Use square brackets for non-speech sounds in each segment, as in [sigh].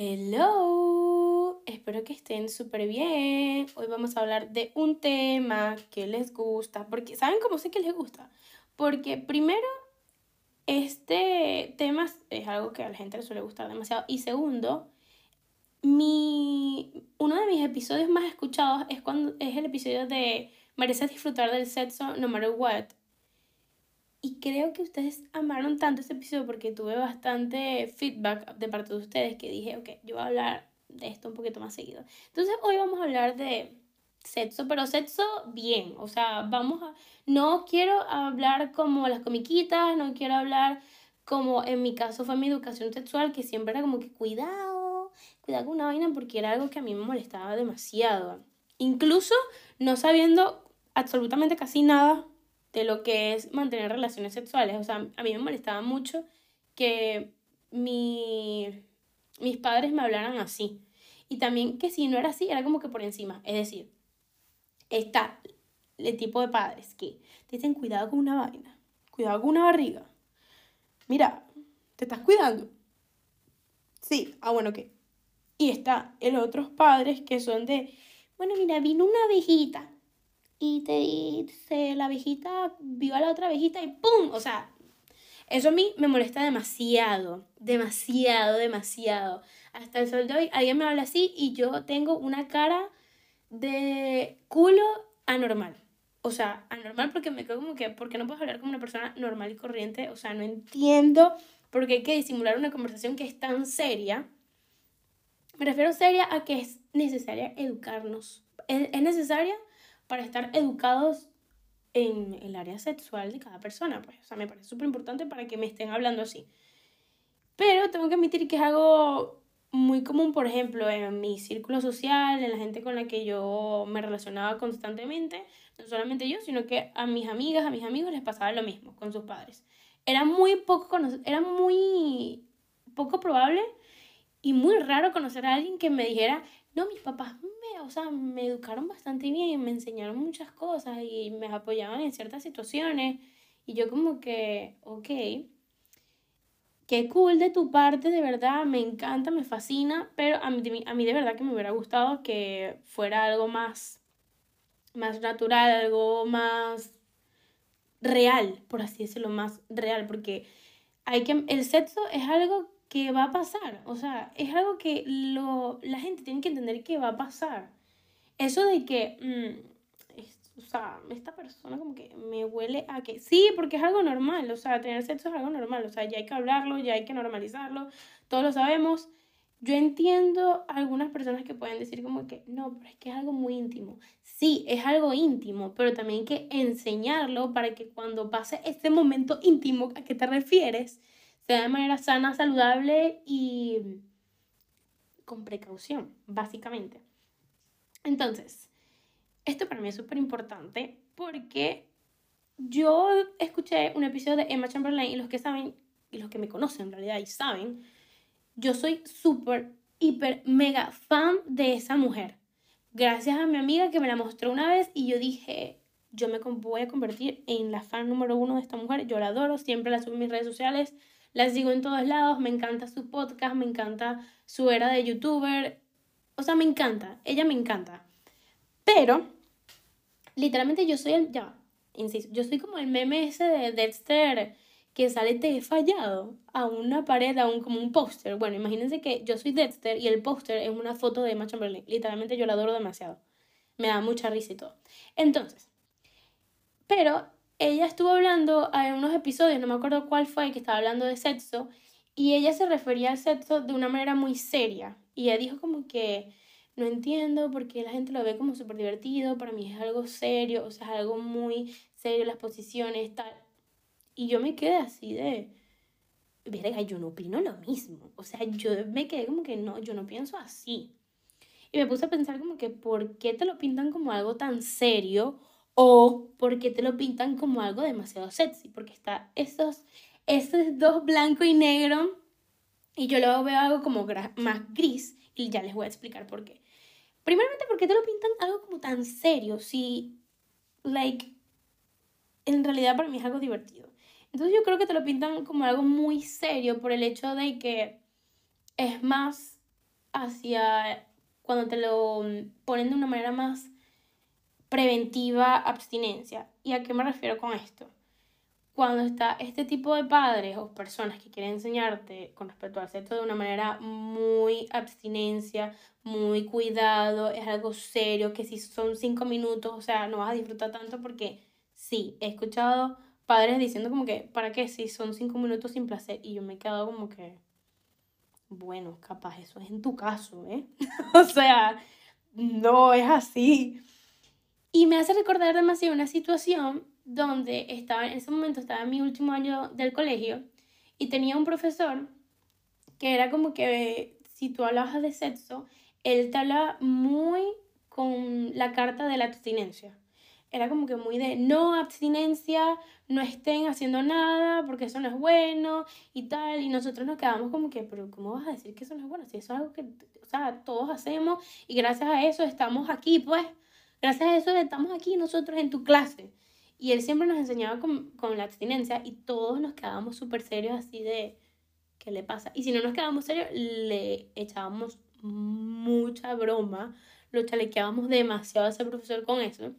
Hello, espero que estén súper bien. Hoy vamos a hablar de un tema que les gusta, porque ¿saben cómo sé que les gusta? Porque primero, este tema es algo que a la gente le suele gustar demasiado. Y segundo, mi, uno de mis episodios más escuchados es, cuando, es el episodio de Mereces disfrutar del sexo no matter what. Y creo que ustedes amaron tanto ese episodio porque tuve bastante feedback de parte de ustedes que dije, ok, yo voy a hablar de esto un poquito más seguido. Entonces hoy vamos a hablar de sexo, pero sexo bien. O sea, vamos a... No quiero hablar como las comiquitas, no quiero hablar como en mi caso fue mi educación sexual, que siempre era como que cuidado, cuidado con una vaina porque era algo que a mí me molestaba demasiado. Incluso no sabiendo absolutamente casi nada de lo que es mantener relaciones sexuales. O sea, a mí me molestaba mucho que mi, mis padres me hablaran así. Y también que si no era así, era como que por encima. Es decir, está el tipo de padres que te dicen cuidado con una vaina, cuidado con una barriga. Mira, te estás cuidando. Sí, ah, bueno, ¿qué? Y está el otros padres que son de, bueno, mira, vino una abejita y te dice la abejita vio a la otra abejita y ¡pum! O sea, eso a mí me molesta demasiado, demasiado, demasiado. Hasta el sol de hoy alguien me habla así y yo tengo una cara de culo anormal. O sea, anormal porque me quedo como que, porque no puedo hablar como una persona normal y corriente. O sea, no entiendo por qué hay que disimular una conversación que es tan seria. Me refiero seria a que es necesaria educarnos. Es necesaria para estar educados en el área sexual de cada persona. Pues, o sea, me parece súper importante para que me estén hablando así. Pero tengo que admitir que es algo muy común, por ejemplo, en mi círculo social, en la gente con la que yo me relacionaba constantemente, no solamente yo, sino que a mis amigas, a mis amigos les pasaba lo mismo con sus padres. Era muy poco, era muy poco probable y muy raro conocer a alguien que me dijera, no, mis papás o sea, me educaron bastante bien, me enseñaron muchas cosas y me apoyaban en ciertas situaciones. Y yo como que, ok, qué cool de tu parte, de verdad, me encanta, me fascina, pero a mí, a mí de verdad que me hubiera gustado que fuera algo más, más natural, algo más real, por así decirlo, más real, porque hay que, el sexo es algo que va a pasar. O sea, es algo que lo, la gente tiene que entender que va a pasar. Eso de que, mm, o sea, esta persona como que me huele a que sí, porque es algo normal. O sea, tener sexo es algo normal. O sea, ya hay que hablarlo, ya hay que normalizarlo. Todos lo sabemos. Yo entiendo algunas personas que pueden decir como que no, pero es que es algo muy íntimo. Sí, es algo íntimo, pero también hay que enseñarlo para que cuando pase este momento íntimo a que te refieres, de manera sana, saludable y con precaución, básicamente. Entonces, esto para mí es súper importante porque yo escuché un episodio de Emma Chamberlain y los que saben, y los que me conocen en realidad y saben, yo soy súper, hiper, mega fan de esa mujer. Gracias a mi amiga que me la mostró una vez y yo dije, yo me voy a convertir en la fan número uno de esta mujer. Yo la adoro, siempre la subo en mis redes sociales la sigo en todos lados, me encanta su podcast, me encanta su era de youtuber. O sea, me encanta, ella me encanta. Pero, literalmente yo soy el, ya, insisto, yo soy como el meme ese de Dexter que sale te he fallado a una pared, a un, como un póster. Bueno, imagínense que yo soy Dexter y el póster es una foto de Emma Chamberlain. Literalmente yo la adoro demasiado. Me da mucha risa y todo. Entonces, pero ella estuvo hablando en unos episodios, no me acuerdo cuál fue, que estaba hablando de sexo, y ella se refería al sexo de una manera muy seria. Y ella dijo como que no entiendo por qué la gente lo ve como súper divertido, para mí es algo serio, o sea, es algo muy serio, las posiciones, tal. Y yo me quedé así de, verga, yo no opino lo mismo. O sea, yo me quedé como que no, yo no pienso así. Y me puse a pensar como que, ¿por qué te lo pintan como algo tan serio? O porque te lo pintan como algo demasiado sexy, porque está estos, estos dos blanco y negro y yo luego veo algo como más gris y ya les voy a explicar por qué. Primeramente, ¿por qué te lo pintan algo como tan serio? Si, like, en realidad para mí es algo divertido. Entonces yo creo que te lo pintan como algo muy serio por el hecho de que es más hacia cuando te lo ponen de una manera más preventiva abstinencia. ¿Y a qué me refiero con esto? Cuando está este tipo de padres o personas que quieren enseñarte con respecto al sexo de una manera muy abstinencia, muy cuidado, es algo serio, que si son cinco minutos, o sea, no vas a disfrutar tanto porque sí, he escuchado padres diciendo como que, ¿para qué? Si son cinco minutos sin placer. Y yo me he quedado como que, bueno, capaz eso es en tu caso, ¿eh? [laughs] o sea, no es así. Y me hace recordar demasiado una situación donde estaba, en ese momento estaba en mi último año del colegio y tenía un profesor que era como que si tú hablabas de sexo, él te hablaba muy con la carta de la abstinencia era como que muy de no abstinencia, no estén haciendo nada porque eso no es bueno y tal. Y nosotros nos quedamos como que, pero ¿cómo vas a decir que eso no es bueno? Si eso es algo que, o sea, todos hacemos y gracias a eso estamos aquí, pues. Gracias a eso estamos aquí nosotros en tu clase. Y él siempre nos enseñaba con, con la abstinencia y todos nos quedábamos súper serios así de, ¿qué le pasa? Y si no nos quedábamos serios, le echábamos mucha broma, lo chalequeábamos demasiado a ese profesor con eso.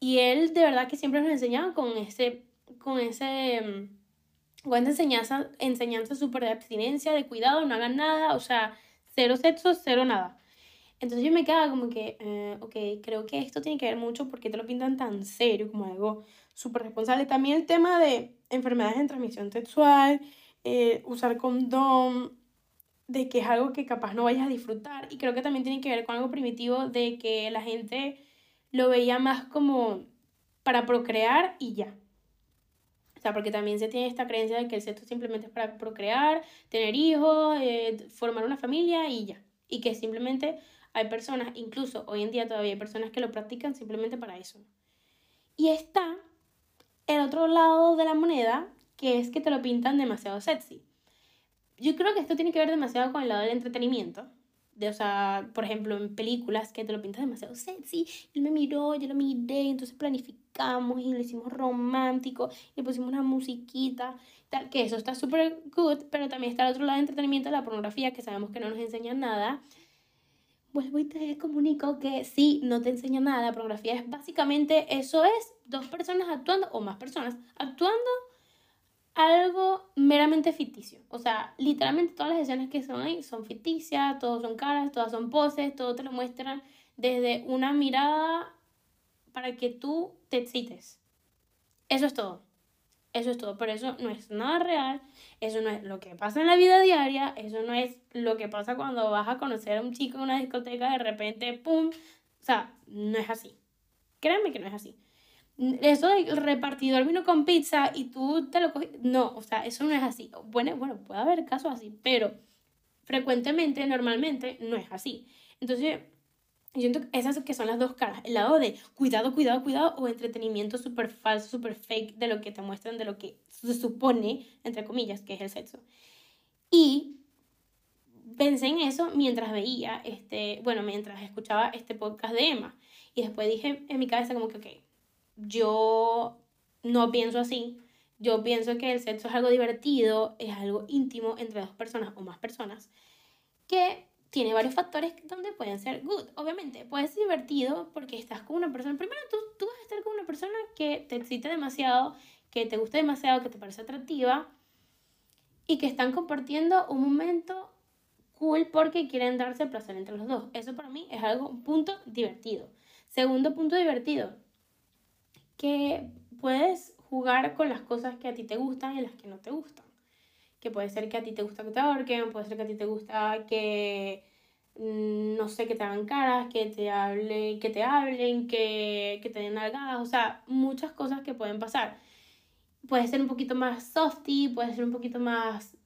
Y él de verdad que siempre nos enseñaba con ese, con ese, mm, con esa enseñanza, enseñanza súper de abstinencia, de cuidado, no hagan nada, o sea, cero sexo, cero nada. Entonces yo me quedaba como que, eh, ok, creo que esto tiene que ver mucho porque te lo pintan tan serio, como algo súper responsable. También el tema de enfermedades en transmisión sexual, eh, usar condón, de que es algo que capaz no vayas a disfrutar. Y creo que también tiene que ver con algo primitivo de que la gente lo veía más como para procrear y ya. O sea, porque también se tiene esta creencia de que el sexo simplemente es para procrear, tener hijos, eh, formar una familia y ya. Y que simplemente hay personas, incluso hoy en día todavía hay personas que lo practican simplemente para eso. Y está el otro lado de la moneda, que es que te lo pintan demasiado sexy. Yo creo que esto tiene que ver demasiado con el lado del entretenimiento, de, o sea, por ejemplo, en películas que te lo pintas demasiado sexy, él me miró, yo lo miré, entonces planificamos y lo hicimos romántico, le pusimos una musiquita, tal, que eso está súper good, pero también está el otro lado de entretenimiento, la pornografía, que sabemos que no nos enseña nada. Vuelvo y te comunico que sí, no te enseña nada, la pornografía es básicamente, eso es dos personas actuando, o más personas, actuando algo meramente ficticio. O sea, literalmente todas las escenas que son ahí son ficticias, todos son caras, todas son poses, todo te lo muestran desde una mirada para que tú te excites. Eso es todo. Eso es todo. Pero eso no es nada real. Eso no es lo que pasa en la vida diaria. Eso no es lo que pasa cuando vas a conocer a un chico en una discoteca de repente, ¡pum! O sea, no es así. Créanme que no es así eso del repartidor vino con pizza y tú te lo cogiste. No, o sea, eso no es así. Bueno, bueno, puede haber casos así, pero frecuentemente, normalmente, no es así. Entonces, esas que son las dos caras. El lado de cuidado, cuidado, cuidado, o entretenimiento súper falso, súper fake de lo que te muestran, de lo que se supone, entre comillas, que es el sexo. Y pensé en eso mientras veía, este, bueno, mientras escuchaba este podcast de Emma. Y después dije en mi cabeza como que, ok, yo no pienso así. Yo pienso que el sexo es algo divertido, es algo íntimo entre dos personas o más personas, que tiene varios factores donde pueden ser good. Obviamente, puede ser divertido porque estás con una persona. Primero, tú, tú vas a estar con una persona que te excite demasiado, que te guste demasiado, que te parece atractiva y que están compartiendo un momento cool porque quieren darse placer entre los dos. Eso para mí es algo, un punto divertido. Segundo punto divertido, que puedes jugar con las cosas que a ti te gustan y las que no te gustan. Que puede ser que a ti te gusta que te ahorquen, puede ser que a ti te gusta que, no sé, que te hagan caras, que te, hable, que te hablen, que, que te den nalgadas, o sea, muchas cosas que pueden pasar. Puede ser un poquito más softy, puede ser un poquito más,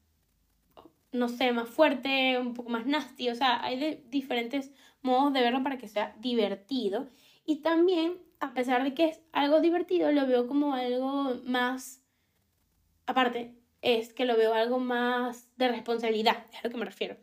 no sé, más fuerte, un poco más nasty, o sea, hay de diferentes modos de verlo para que sea divertido. Y también a pesar de que es algo divertido, lo veo como algo más, aparte, es que lo veo algo más de responsabilidad, es a lo que me refiero.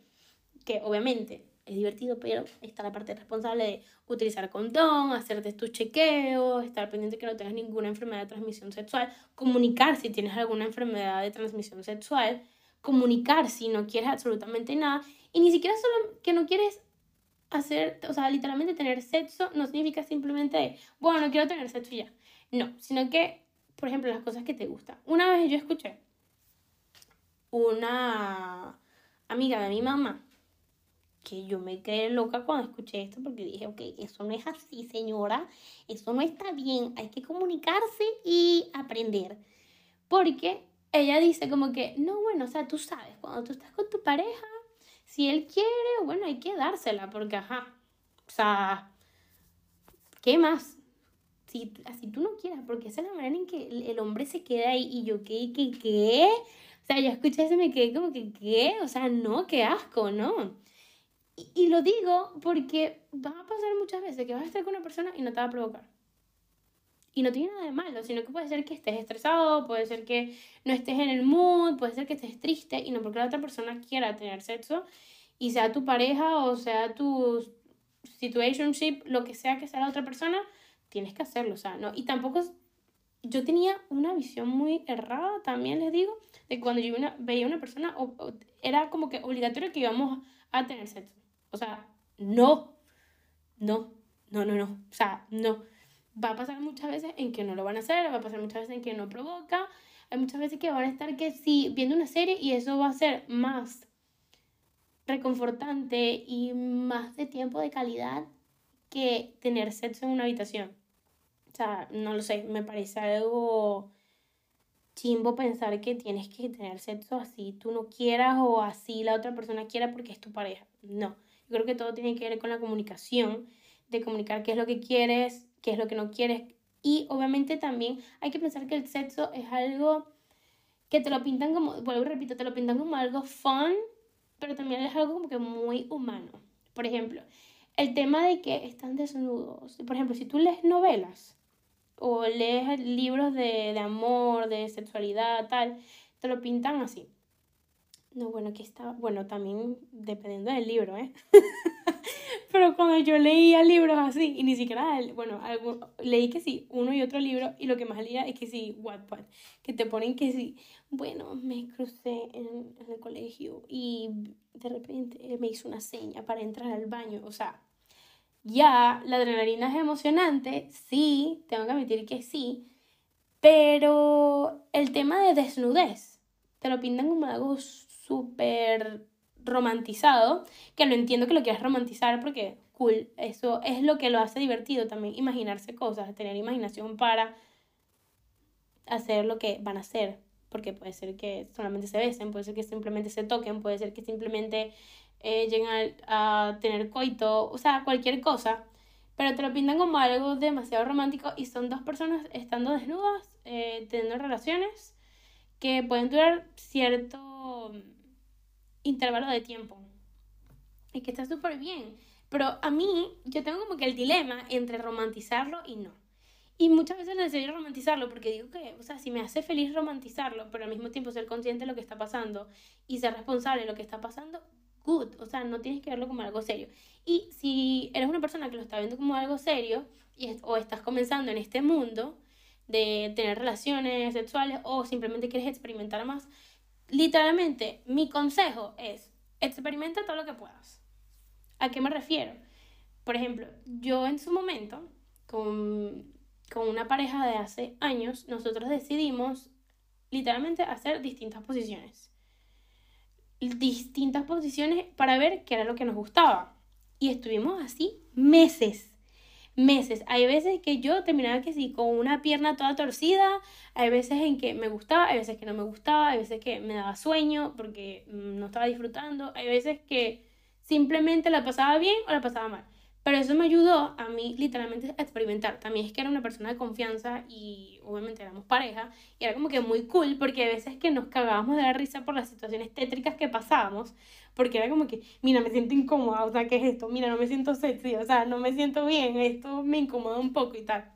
Que obviamente es divertido, pero está la parte responsable de utilizar condón, hacerte tus chequeos, estar pendiente que no tengas ninguna enfermedad de transmisión sexual, comunicar si tienes alguna enfermedad de transmisión sexual, comunicar si no quieres absolutamente nada. Y ni siquiera solo que no quieres hacer, o sea, literalmente tener sexo no significa simplemente, bueno, no quiero tener sexo ya. No, sino que, por ejemplo, las cosas que te gustan. Una vez yo escuché una amiga de mi mamá que yo me quedé loca cuando escuché esto porque dije, ok, eso no es así, señora, eso no está bien, hay que comunicarse y aprender. Porque ella dice como que, no, bueno, o sea, tú sabes, cuando tú estás con tu pareja, si él quiere, bueno, hay que dársela, porque, ajá, o sea, ¿qué más? Si así tú no quieras, porque esa es la manera en que el, hombre se queda ahí y yo, ¿qué, qué, qué? O sea, yo escuché eso y me quedé como que, ¿qué? O sea, no, qué asco, ¿no? Y, lo digo porque va a pasar muchas veces que vas a estar con una persona y no te va a provocar. Y no tiene nada de malo, sino que puede ser que estés estresado, puede ser que no estés en el mood, puede ser que estés triste y no porque la otra persona quiera tener sexo y sea tu pareja o sea tu situationship, lo que sea que sea la otra persona, tienes que hacerlo, o sea, no. Y tampoco yo tenía una visión muy errada, también les digo, de cuando yo veía una persona, era como que obligatorio que íbamos a tener sexo. O sea, no, no, no, no, no. O sea, no. Va a pasar muchas veces en que no lo van a hacer, va a pasar muchas veces en que no provoca. Hay muchas veces que van a estar que sí, viendo una serie y eso va a ser más reconfortante y más de tiempo de calidad que tener sexo en una habitación. O sea, no lo sé, me parece algo chimbo pensar que tienes que tener sexo así tú no quieras o así la otra persona quiera porque es tu pareja. No. Yo creo que todo tiene que ver con la comunicación, de comunicar qué es lo que quieres, qué es lo que no quieres. Y obviamente también hay que pensar que el sexo es algo que te lo pintan como, vuelvo y repito, te lo pintan como algo fun, pero también es algo como que muy humano. Por ejemplo, el tema de que están desnudos. Por ejemplo, si tú lees novelas o lees libros de, de amor, de sexualidad, tal, te lo pintan así. No, bueno, aquí está, bueno, también dependiendo del libro, ¿eh? [laughs] Pero cuando yo leía libros así, y ni siquiera, bueno, leí que sí, uno y otro libro, y lo que más leía es que sí, Wattpad, que te ponen que sí, bueno, me crucé en, en el colegio y de repente me hizo una seña para entrar al baño, o sea, ya la adrenalina es emocionante, sí, tengo que admitir que sí, pero el tema de desnudez, te lo pintan como algo súper romantizado, que lo entiendo que lo quieras romantizar porque cool, eso es lo que lo hace divertido también, imaginarse cosas, tener imaginación para hacer lo que van a hacer, porque puede ser que solamente se besen, puede ser que simplemente se toquen, puede ser que simplemente eh, lleguen a, tener coito, o sea, cualquier cosa, pero te lo pintan como algo demasiado romántico y son dos personas estando desnudas, eh, teniendo relaciones que pueden durar cierto intervalo de tiempo. Y que está súper bien. Pero a mí, yo tengo como que el dilema entre romantizarlo y no. Y muchas veces necesito romantizarlo porque digo que, o sea, si me hace feliz romantizarlo, pero al mismo tiempo ser consciente de lo que está pasando y ser responsable de lo que está pasando, good. O sea, no tienes que verlo como algo serio. Y si eres una persona que lo está viendo como algo serio y o estás comenzando en este mundo de tener relaciones sexuales o simplemente quieres experimentar más, literalmente, mi consejo es, experimenta todo lo que puedas. ¿A qué me refiero? Por ejemplo, yo en su momento, con, con una pareja de hace años, nosotros decidimos literalmente hacer distintas posiciones. Distintas posiciones para ver qué era lo que nos gustaba. Y estuvimos así meses meses. Hay veces que yo terminaba que sí, con una pierna toda torcida, hay veces en que me gustaba, hay veces que no me gustaba, hay veces que me daba sueño porque mm, no estaba disfrutando, hay veces que simplemente la pasaba bien o la pasaba mal. Pero eso me ayudó a mí literalmente a experimentar. También es que era una persona de confianza y obviamente éramos pareja. Y era como que muy cool porque a veces que nos cagábamos de la risa por las situaciones tétricas que pasábamos. Porque era como que, mira, me siento incómoda, o sea, ¿qué es esto? Mira, no me siento sexy, o sea, no me siento bien, esto me incomoda un poco y tal.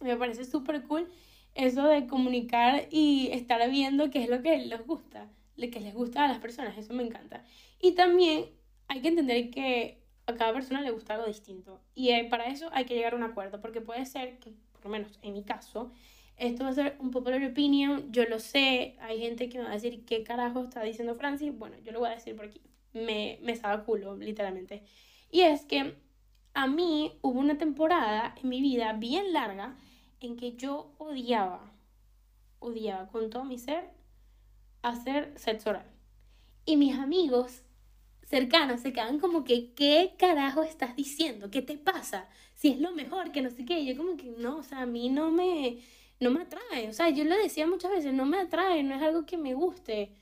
Me parece súper cool eso de comunicar y estar viendo qué es lo que les gusta, lo que les gusta a las personas, eso me encanta. Y también hay que entender que a cada persona le gusta algo distinto. Y eh, para eso hay que llegar a un acuerdo, porque puede ser que, por lo menos en mi caso, esto va a ser un popular opinion, yo lo sé, hay gente que me va a decir qué carajo está diciendo Francis, bueno, yo lo voy a decir por aquí, me, me estaba culo, literalmente. Y es que a mí hubo una temporada en mi vida bien larga en que yo odiaba, odiaba con todo mi ser hacer sexo oral. Y mis amigos cercanos se quedan como que, ¿qué carajo estás diciendo? ¿Qué te pasa? Si es lo mejor, que no sé qué. Yo como que, no, o sea, a mí no me, no me atrae. O sea, yo lo decía muchas veces, no me atrae, no es algo que me guste.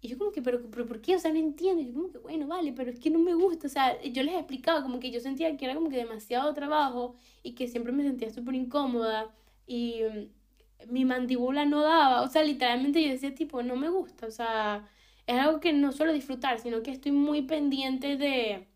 Y yo como que, pero, pero ¿por qué? O sea, no entiendo. Y yo como que, bueno, vale, pero es que no me gusta. O sea, yo les explicaba como que yo sentía que era como que demasiado trabajo y que siempre me sentía súper incómoda y mm, mi mandíbula no daba. O sea, literalmente yo decía tipo, no me gusta. O sea, es algo que no suelo disfrutar, sino que estoy muy pendiente de,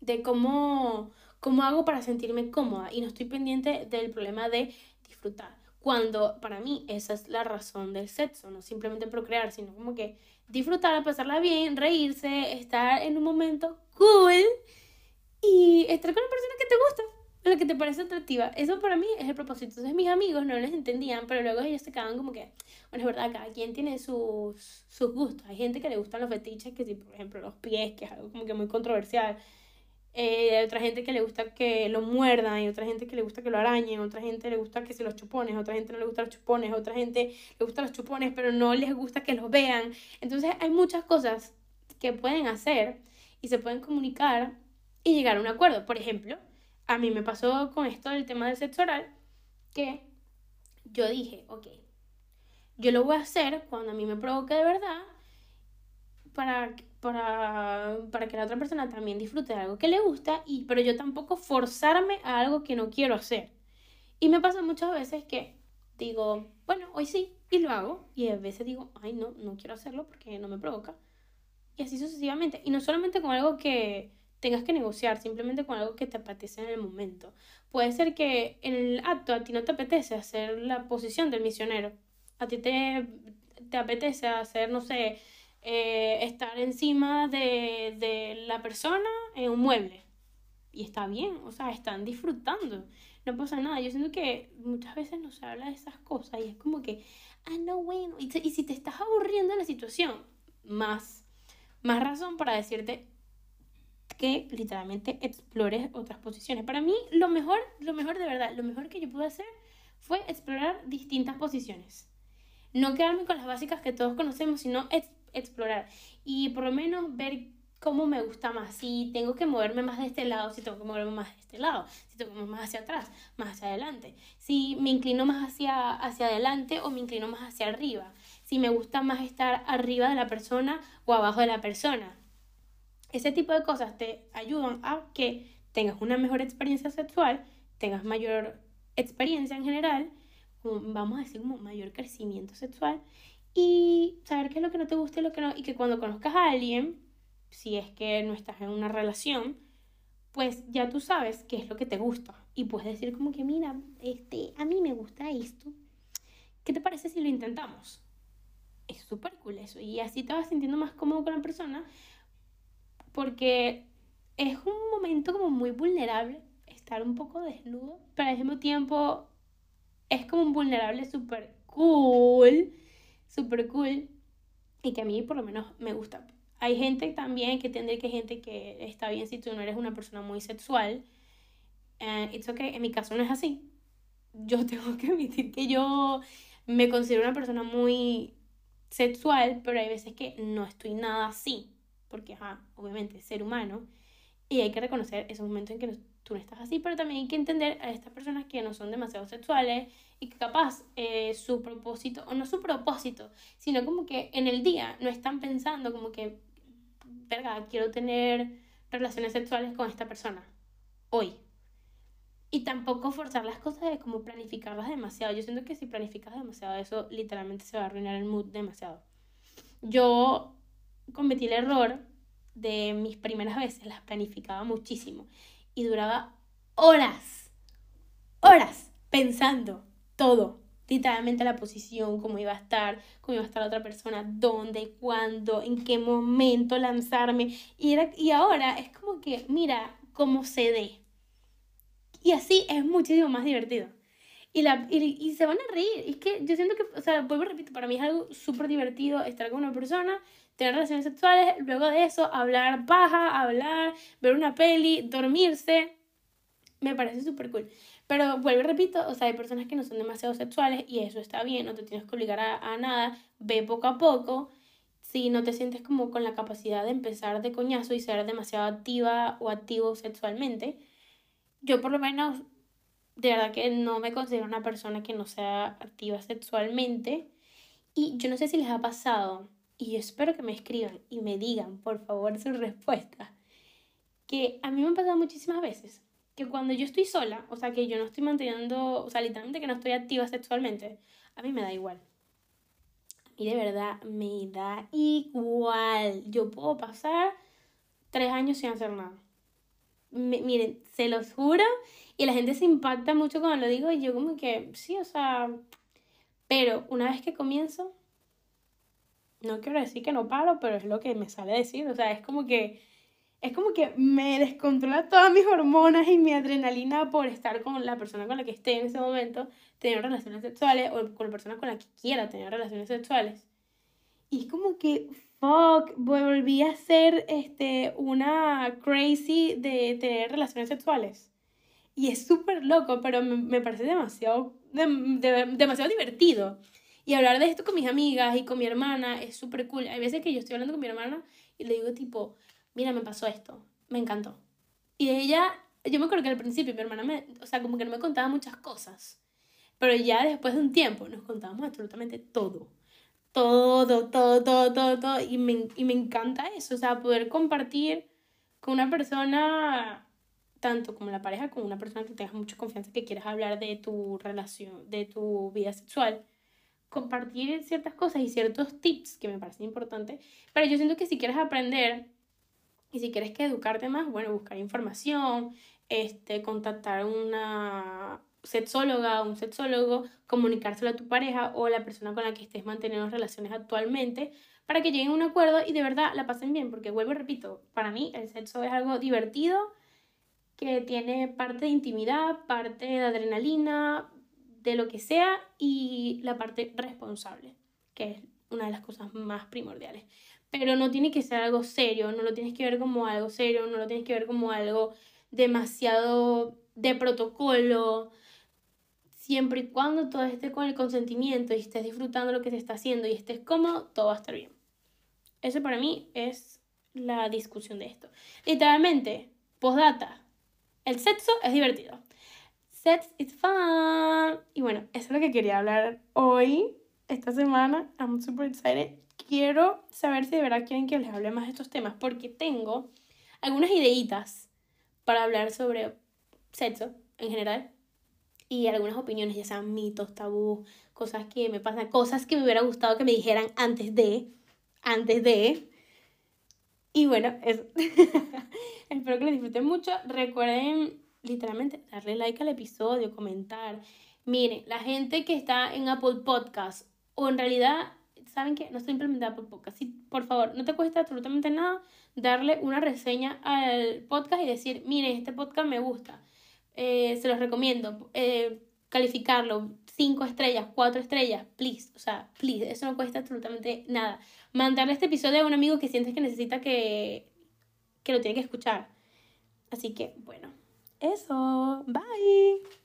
de cómo, cómo hago para sentirme cómoda y no estoy pendiente del problema de disfrutar. Cuando para mí esa es la razón del sexo, no simplemente procrear, sino como que disfrutar, pasarla bien, reírse, estar en un momento cool y estar con la persona que te gusta, la que te parece atractiva. Eso para mí es el propósito. Entonces mis amigos no les entendían, pero luego ellos se quedaban como que, bueno, es verdad, cada quien tiene sus, sus gustos. Hay gente que le gustan los fetiches, que si, por ejemplo, los pies, que es algo como que muy controversial. Eh, hay otra gente que le gusta que lo muerdan, hay otra gente que le gusta que lo arañen, otra gente le gusta que se los chupones, otra gente no le gusta los chupones, otra gente le gusta los chupones, pero no les gusta que los vean. Entonces hay muchas cosas que pueden hacer y se pueden comunicar y llegar a un acuerdo. Por ejemplo, a mí me pasó con esto del tema del sexo oral, que yo dije, ok, yo lo voy a hacer cuando a mí me provoque de verdad para para, para que la otra persona también disfrute de algo que le gusta, y, pero yo tampoco forzarme a algo que no quiero hacer. Y me pasa muchas veces que digo, bueno, hoy sí, y lo hago, y a veces digo, ay, no, no quiero hacerlo porque no me provoca. Y así sucesivamente. Y no solamente con algo que tengas que negociar, simplemente con algo que te apetece en el momento. Puede ser que en el acto a ti no te apetece hacer la posición del misionero. A ti te, te apetece hacer, no sé, eh, estar encima de, de la persona en un mueble. Y está bien, o sea, están disfrutando. No pasa nada. Yo siento que muchas veces no se habla de esas cosas y es como que, ah, no, bueno. Y, y si te estás aburriendo de la situación, más, más razón para decirte que literalmente explores otras posiciones. Para mí, lo mejor, lo mejor de verdad, lo mejor que yo pude hacer fue explorar distintas posiciones. No quedarme con las básicas que todos conocemos, sino explorar y por lo menos ver cómo me gusta más, si tengo que moverme más de este lado, si tengo que moverme más de este lado, si tengo que moverme más hacia atrás, más hacia adelante, si me inclino más hacia, hacia adelante o me inclino más hacia arriba, si me gusta más estar arriba de la persona o abajo de la persona. Ese tipo de cosas te ayudan a que tengas una mejor experiencia sexual, tengas mayor experiencia en general, vamos a decir como mayor crecimiento sexual y saber qué es lo que no te gusta y lo que no, y que cuando conozcas a alguien, si es que no estás en una relación, pues ya tú sabes qué es lo que te gusta y puedes decir como que mira, este, a mí me gusta esto. ¿Qué te parece si lo intentamos? Es súper cool eso y así te vas sintiendo más cómodo con la persona porque es un momento como muy vulnerable estar un poco desnudo, pero al mismo tiempo es como un vulnerable súper cool súper cool y que a mí por lo menos me gusta. Hay gente también que tendría que gente que está bien si tú no eres una persona muy sexual. Uh, it's okay, en mi caso no es así. Yo [laughs] tengo que admitir que yo me considero una persona muy sexual, pero hay veces que no estoy nada así, porque ajá, obviamente ser humano y hay que reconocer esos momentos en que tú no estás así, pero también hay que entender a estas personas que no son demasiado sexuales y que capaz eh, su propósito, o no su propósito, sino como que en el día no están pensando como que, verga, quiero tener relaciones sexuales con esta persona, hoy. Y tampoco forzar las cosas de como planificarlas demasiado. Yo siento que si planificas demasiado eso, literalmente se va a arruinar el mood demasiado. Yo cometí el error de mis primeras veces, las planificaba muchísimo y duraba horas, horas pensando todo, literalmente la posición, cómo iba a estar, cómo iba a estar la otra persona, dónde, cuándo, en qué momento lanzarme. Y, era, y ahora es como que, mira cómo se dé. Y así es muchísimo más divertido. y, la, y, se van a reír. Es que yo siento que, o sea, vuelvo repito, para mí es algo súper divertido estar con una persona, tener relaciones sexuales, luego de eso hablar paja, hablar, ver una peli, dormirse. Me parece súper cool. Pero vuelvo y repito, o sea, hay personas que no son demasiado sexuales y eso está bien, no te tienes que obligar a, a nada, ve poco a poco. Si no te sientes como con la capacidad de empezar de coñazo y ser demasiado activa o activo sexualmente, yo por lo menos de verdad que no me considero una persona que no sea activa sexualmente. Y yo no sé si les ha pasado, y espero que me escriban y me digan, por favor, su respuesta, que a mí me ha pasado muchísimas veces que cuando yo estoy sola, o sea, que yo no estoy manteniendo, o sea, literalmente que no estoy activa sexualmente, a mí me da igual. Mí de verdad me da igual. Yo puedo pasar tres años sin hacer nada. miren, se los juro y la gente se impacta mucho cuando lo digo y yo como que, sí, o sea, pero una vez que comienzo, no quiero decir que no paro, pero es lo que me sale decir, o sea, es como que, es como que me descontrola todas mis hormonas y mi adrenalina por estar con la persona con la que esté en ese momento, tener relaciones sexuales o con la persona con la que quiera tener relaciones sexuales. Y es como que, fuck, volví a ser este, una crazy de tener relaciones sexuales. Y es súper loco, pero me, me parece demasiado, demasiado divertido. Y hablar de esto con mis amigas y con mi hermana es súper cool. Hay veces que yo estoy hablando con mi hermana y le digo tipo, mira, me pasó esto, me encantó. Y ella, yo me acuerdo que al principio mi hermana me, o sea, como que no me contaba muchas cosas. Pero ya después de un tiempo nos contábamos absolutamente todo. Todo, todo, todo, todo, todo. Y me, y me encanta eso, o sea, poder compartir con una persona tanto como la pareja, como una persona que tengas mucha confianza, que quieras hablar de tu relación, de tu vida sexual, compartir ciertas cosas y ciertos tips que me parecen importantes. Pero yo siento que si quieres aprender y si quieres que educarte más, bueno, buscar información, este, contactar una sexóloga, un sexólogo, comunicárselo a tu pareja o a la persona con la que estés manteniendo relaciones actualmente para que lleguen a un acuerdo y de verdad la pasen bien, porque vuelvo y repito, para mí el sexo es algo divertido, que tiene parte de intimidad, parte de adrenalina, de lo que sea, y la parte responsable, que es una de las cosas más primordiales. Pero no tiene que ser algo serio, no lo tienes que ver como algo serio, no lo tienes que ver como algo demasiado de protocolo. Siempre y cuando todo esté con el consentimiento y estés disfrutando lo que se está haciendo y estés cómodo, todo va a estar bien. Eso para mí es la discusión de esto. Literalmente, postdata, el sexo es divertido. Sex is fun. Y bueno, eso es lo que quería hablar hoy, esta semana. I'm super excited. Quiero saber si de verdad quieren que les hable más de estos temas, porque tengo algunas ideitas para hablar sobre sexo en general y algunas opiniones, ya sean mitos, tabú, cosas que me pasan, cosas que me hubiera gustado que me dijeran antes de, antes de, y bueno, eso. [laughs] Espero que lo disfruten mucho. Recuerden literalmente darle like al episodio, comentar. Miren, la gente que está en Apple Podcast o en realidad, ¿saben qué? No estoy implementando Apple Podcast. Por favor, no te cuesta absolutamente nada darle una reseña al podcast y decir, miren, este podcast me gusta. Eh, se los recomiendo. Eh, calificarlo, cinco estrellas, cuatro estrellas, please, o sea, please, eso no cuesta absolutamente nada. Mandarle este episodio a un amigo que sientes que necesita que, que lo tiene que escuchar. Así que, bueno, eso, bye.